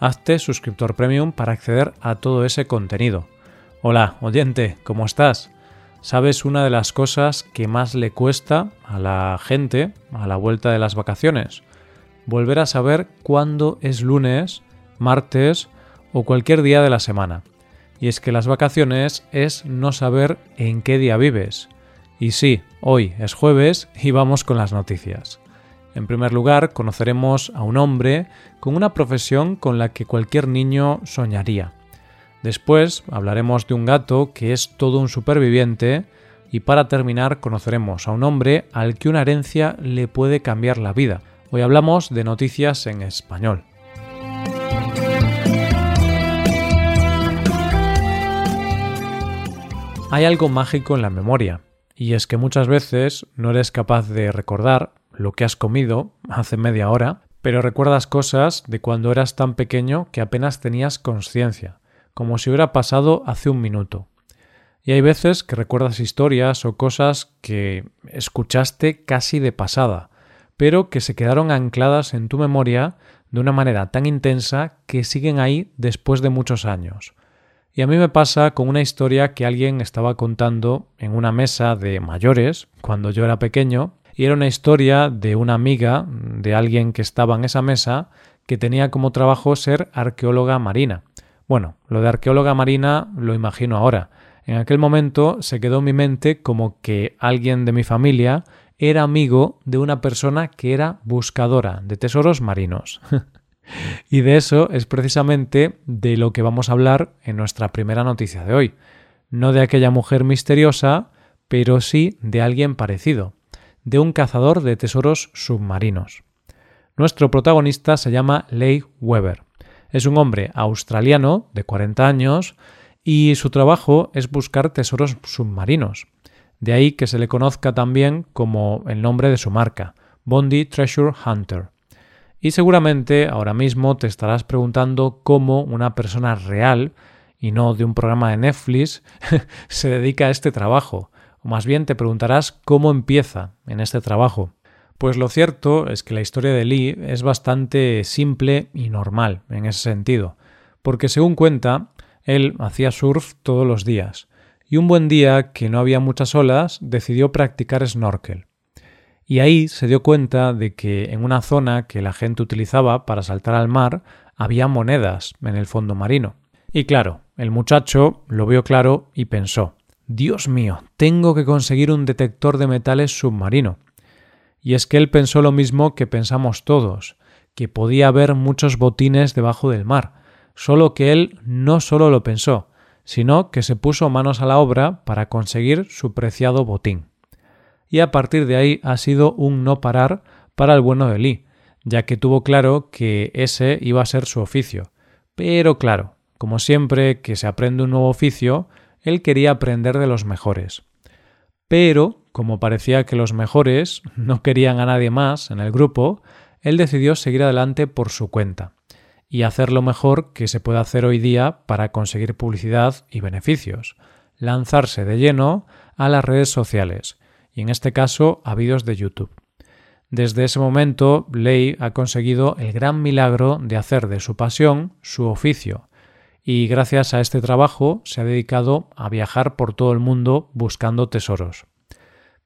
hazte suscriptor premium para acceder a todo ese contenido. Hola, oyente, ¿cómo estás? ¿Sabes una de las cosas que más le cuesta a la gente a la vuelta de las vacaciones? Volver a saber cuándo es lunes, martes o cualquier día de la semana. Y es que las vacaciones es no saber en qué día vives. Y sí, hoy es jueves y vamos con las noticias. En primer lugar, conoceremos a un hombre con una profesión con la que cualquier niño soñaría. Después hablaremos de un gato que es todo un superviviente y para terminar conoceremos a un hombre al que una herencia le puede cambiar la vida. Hoy hablamos de noticias en español. Hay algo mágico en la memoria, y es que muchas veces no eres capaz de recordar lo que has comido hace media hora, pero recuerdas cosas de cuando eras tan pequeño que apenas tenías conciencia, como si hubiera pasado hace un minuto. Y hay veces que recuerdas historias o cosas que escuchaste casi de pasada, pero que se quedaron ancladas en tu memoria de una manera tan intensa que siguen ahí después de muchos años. Y a mí me pasa con una historia que alguien estaba contando en una mesa de mayores cuando yo era pequeño y era una historia de una amiga de alguien que estaba en esa mesa que tenía como trabajo ser arqueóloga marina. Bueno, lo de arqueóloga marina lo imagino ahora. En aquel momento se quedó en mi mente como que alguien de mi familia era amigo de una persona que era buscadora de tesoros marinos. y de eso es precisamente de lo que vamos a hablar en nuestra primera noticia de hoy. No de aquella mujer misteriosa, pero sí de alguien parecido de un cazador de tesoros submarinos. Nuestro protagonista se llama Leigh Weber. Es un hombre australiano de 40 años y su trabajo es buscar tesoros submarinos. De ahí que se le conozca también como el nombre de su marca, Bondi Treasure Hunter. Y seguramente ahora mismo te estarás preguntando cómo una persona real y no de un programa de Netflix se dedica a este trabajo más bien te preguntarás cómo empieza en este trabajo. Pues lo cierto es que la historia de Lee es bastante simple y normal en ese sentido, porque según cuenta, él hacía surf todos los días, y un buen día, que no había muchas olas, decidió practicar snorkel. Y ahí se dio cuenta de que en una zona que la gente utilizaba para saltar al mar había monedas en el fondo marino. Y claro, el muchacho lo vio claro y pensó Dios mío, tengo que conseguir un detector de metales submarino. Y es que él pensó lo mismo que pensamos todos, que podía haber muchos botines debajo del mar, solo que él no solo lo pensó, sino que se puso manos a la obra para conseguir su preciado botín. Y a partir de ahí ha sido un no parar para el bueno de Lee, ya que tuvo claro que ese iba a ser su oficio. Pero claro, como siempre que se aprende un nuevo oficio, él quería aprender de los mejores. Pero, como parecía que los mejores no querían a nadie más en el grupo, él decidió seguir adelante por su cuenta y hacer lo mejor que se puede hacer hoy día para conseguir publicidad y beneficios, lanzarse de lleno a las redes sociales, y en este caso a vídeos de YouTube. Desde ese momento, Ley ha conseguido el gran milagro de hacer de su pasión su oficio, y gracias a este trabajo se ha dedicado a viajar por todo el mundo buscando tesoros.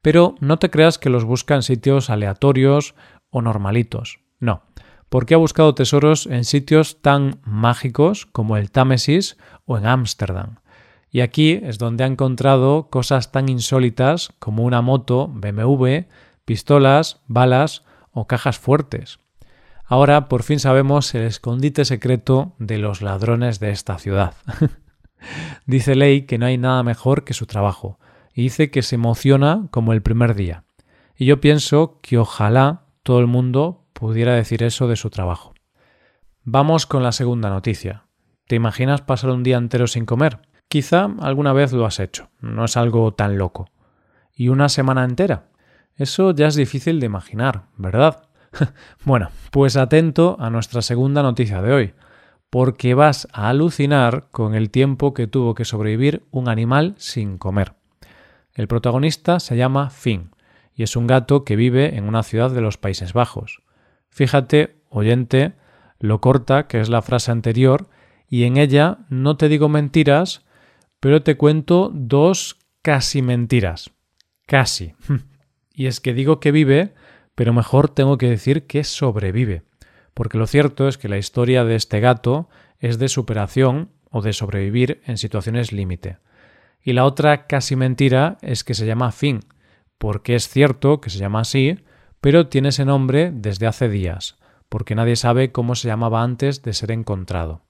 Pero no te creas que los busca en sitios aleatorios o normalitos. No, porque ha buscado tesoros en sitios tan mágicos como el Támesis o en Ámsterdam. Y aquí es donde ha encontrado cosas tan insólitas como una moto BMW, pistolas, balas o cajas fuertes. Ahora por fin sabemos el escondite secreto de los ladrones de esta ciudad. dice Ley que no hay nada mejor que su trabajo, y dice que se emociona como el primer día. Y yo pienso que ojalá todo el mundo pudiera decir eso de su trabajo. Vamos con la segunda noticia. ¿Te imaginas pasar un día entero sin comer? Quizá alguna vez lo has hecho, no es algo tan loco. ¿Y una semana entera? Eso ya es difícil de imaginar, ¿verdad? bueno, pues atento a nuestra segunda noticia de hoy, porque vas a alucinar con el tiempo que tuvo que sobrevivir un animal sin comer. El protagonista se llama Finn y es un gato que vive en una ciudad de los Países Bajos. Fíjate, oyente, lo corta que es la frase anterior y en ella no te digo mentiras, pero te cuento dos casi mentiras. Casi. y es que digo que vive, pero mejor tengo que decir que sobrevive. Porque lo cierto es que la historia de este gato es de superación o de sobrevivir en situaciones límite. Y la otra casi mentira es que se llama Finn, porque es cierto que se llama así, pero tiene ese nombre desde hace días, porque nadie sabe cómo se llamaba antes de ser encontrado.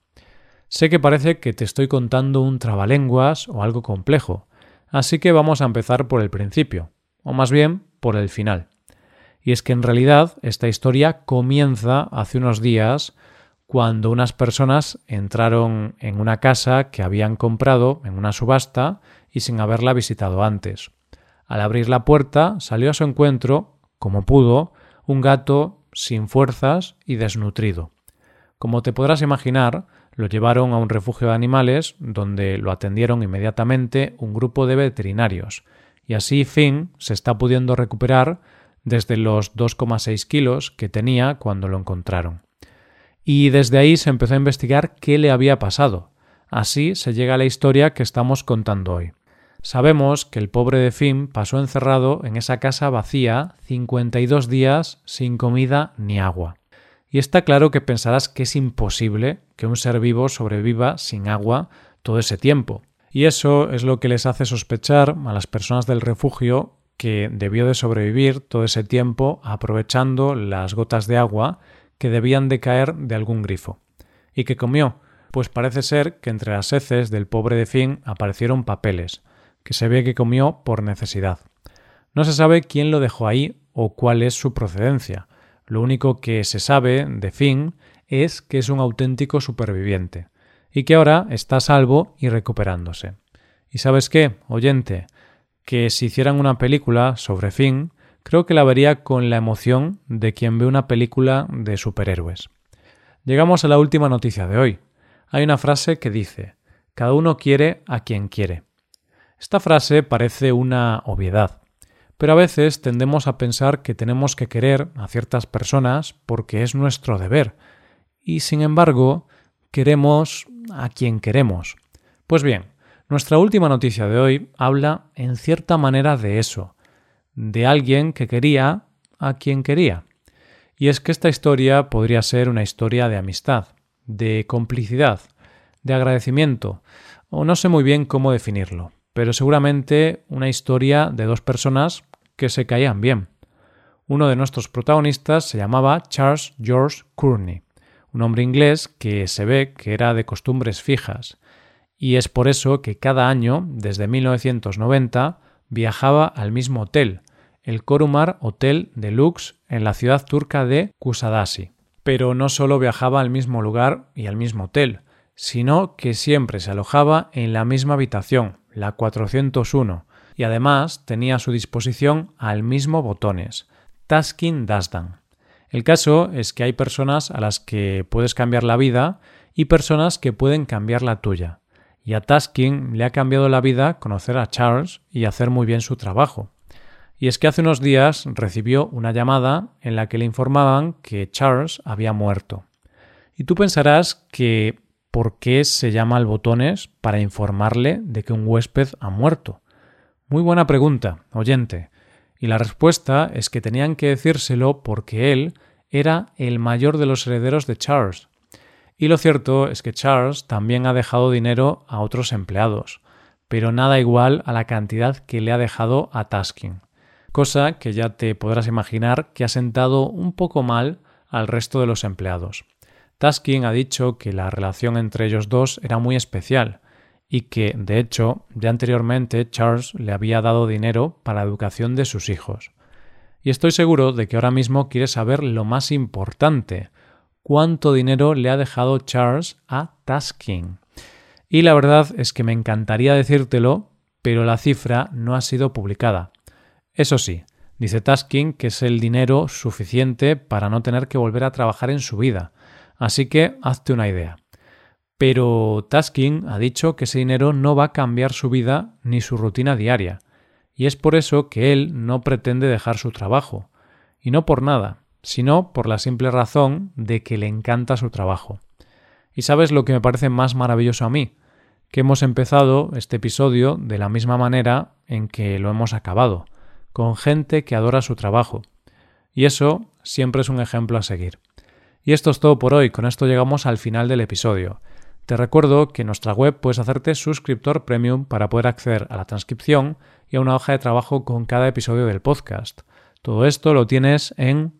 Sé que parece que te estoy contando un trabalenguas o algo complejo, así que vamos a empezar por el principio, o más bien por el final. Y es que en realidad esta historia comienza hace unos días cuando unas personas entraron en una casa que habían comprado en una subasta y sin haberla visitado antes. Al abrir la puerta salió a su encuentro, como pudo, un gato sin fuerzas y desnutrido. Como te podrás imaginar, lo llevaron a un refugio de animales donde lo atendieron inmediatamente un grupo de veterinarios, y así Finn se está pudiendo recuperar desde los 2,6 kilos que tenía cuando lo encontraron. Y desde ahí se empezó a investigar qué le había pasado. Así se llega a la historia que estamos contando hoy. Sabemos que el pobre de Finn pasó encerrado en esa casa vacía 52 días sin comida ni agua. Y está claro que pensarás que es imposible que un ser vivo sobreviva sin agua todo ese tiempo. Y eso es lo que les hace sospechar a las personas del refugio que debió de sobrevivir todo ese tiempo aprovechando las gotas de agua que debían de caer de algún grifo. ¿Y que comió? Pues parece ser que entre las heces del pobre de Finn aparecieron papeles, que se ve que comió por necesidad. No se sabe quién lo dejó ahí o cuál es su procedencia. Lo único que se sabe de Finn es que es un auténtico superviviente y que ahora está salvo y recuperándose. ¿Y sabes qué, oyente? Que si hicieran una película sobre Finn, creo que la vería con la emoción de quien ve una película de superhéroes. Llegamos a la última noticia de hoy. Hay una frase que dice Cada uno quiere a quien quiere. Esta frase parece una obviedad, pero a veces tendemos a pensar que tenemos que querer a ciertas personas porque es nuestro deber, y sin embargo queremos a quien queremos. Pues bien, nuestra última noticia de hoy habla en cierta manera de eso, de alguien que quería a quien quería. Y es que esta historia podría ser una historia de amistad, de complicidad, de agradecimiento, o no sé muy bien cómo definirlo pero seguramente una historia de dos personas que se caían bien. Uno de nuestros protagonistas se llamaba Charles George Courtney, un hombre inglés que se ve que era de costumbres fijas, y es por eso que cada año, desde 1990, viajaba al mismo hotel, el Korumar Hotel Deluxe en la ciudad turca de Kusadasi. Pero no solo viajaba al mismo lugar y al mismo hotel, sino que siempre se alojaba en la misma habitación, la 401, y además tenía a su disposición al mismo botones, Tasking Dasdan. El caso es que hay personas a las que puedes cambiar la vida y personas que pueden cambiar la tuya. Y a Tasking le ha cambiado la vida conocer a Charles y hacer muy bien su trabajo. Y es que hace unos días recibió una llamada en la que le informaban que Charles había muerto. Y tú pensarás que ¿por qué se llama al botones para informarle de que un huésped ha muerto? Muy buena pregunta, oyente. Y la respuesta es que tenían que decírselo porque él era el mayor de los herederos de Charles. Y lo cierto es que Charles también ha dejado dinero a otros empleados, pero nada igual a la cantidad que le ha dejado a Tasking, cosa que ya te podrás imaginar que ha sentado un poco mal al resto de los empleados. Taskin ha dicho que la relación entre ellos dos era muy especial y que, de hecho, ya anteriormente Charles le había dado dinero para la educación de sus hijos. Y estoy seguro de que ahora mismo quiere saber lo más importante, cuánto dinero le ha dejado Charles a Taskin. Y la verdad es que me encantaría decírtelo, pero la cifra no ha sido publicada. Eso sí, dice Tasking que es el dinero suficiente para no tener que volver a trabajar en su vida. Así que hazte una idea. Pero Tasking ha dicho que ese dinero no va a cambiar su vida ni su rutina diaria, y es por eso que él no pretende dejar su trabajo, y no por nada, sino por la simple razón de que le encanta su trabajo. Y sabes lo que me parece más maravilloso a mí, que hemos empezado este episodio de la misma manera en que lo hemos acabado, con gente que adora su trabajo. Y eso siempre es un ejemplo a seguir. Y esto es todo por hoy, con esto llegamos al final del episodio. Te recuerdo que en nuestra web puedes hacerte suscriptor premium para poder acceder a la transcripción y a una hoja de trabajo con cada episodio del podcast. Todo esto lo tienes en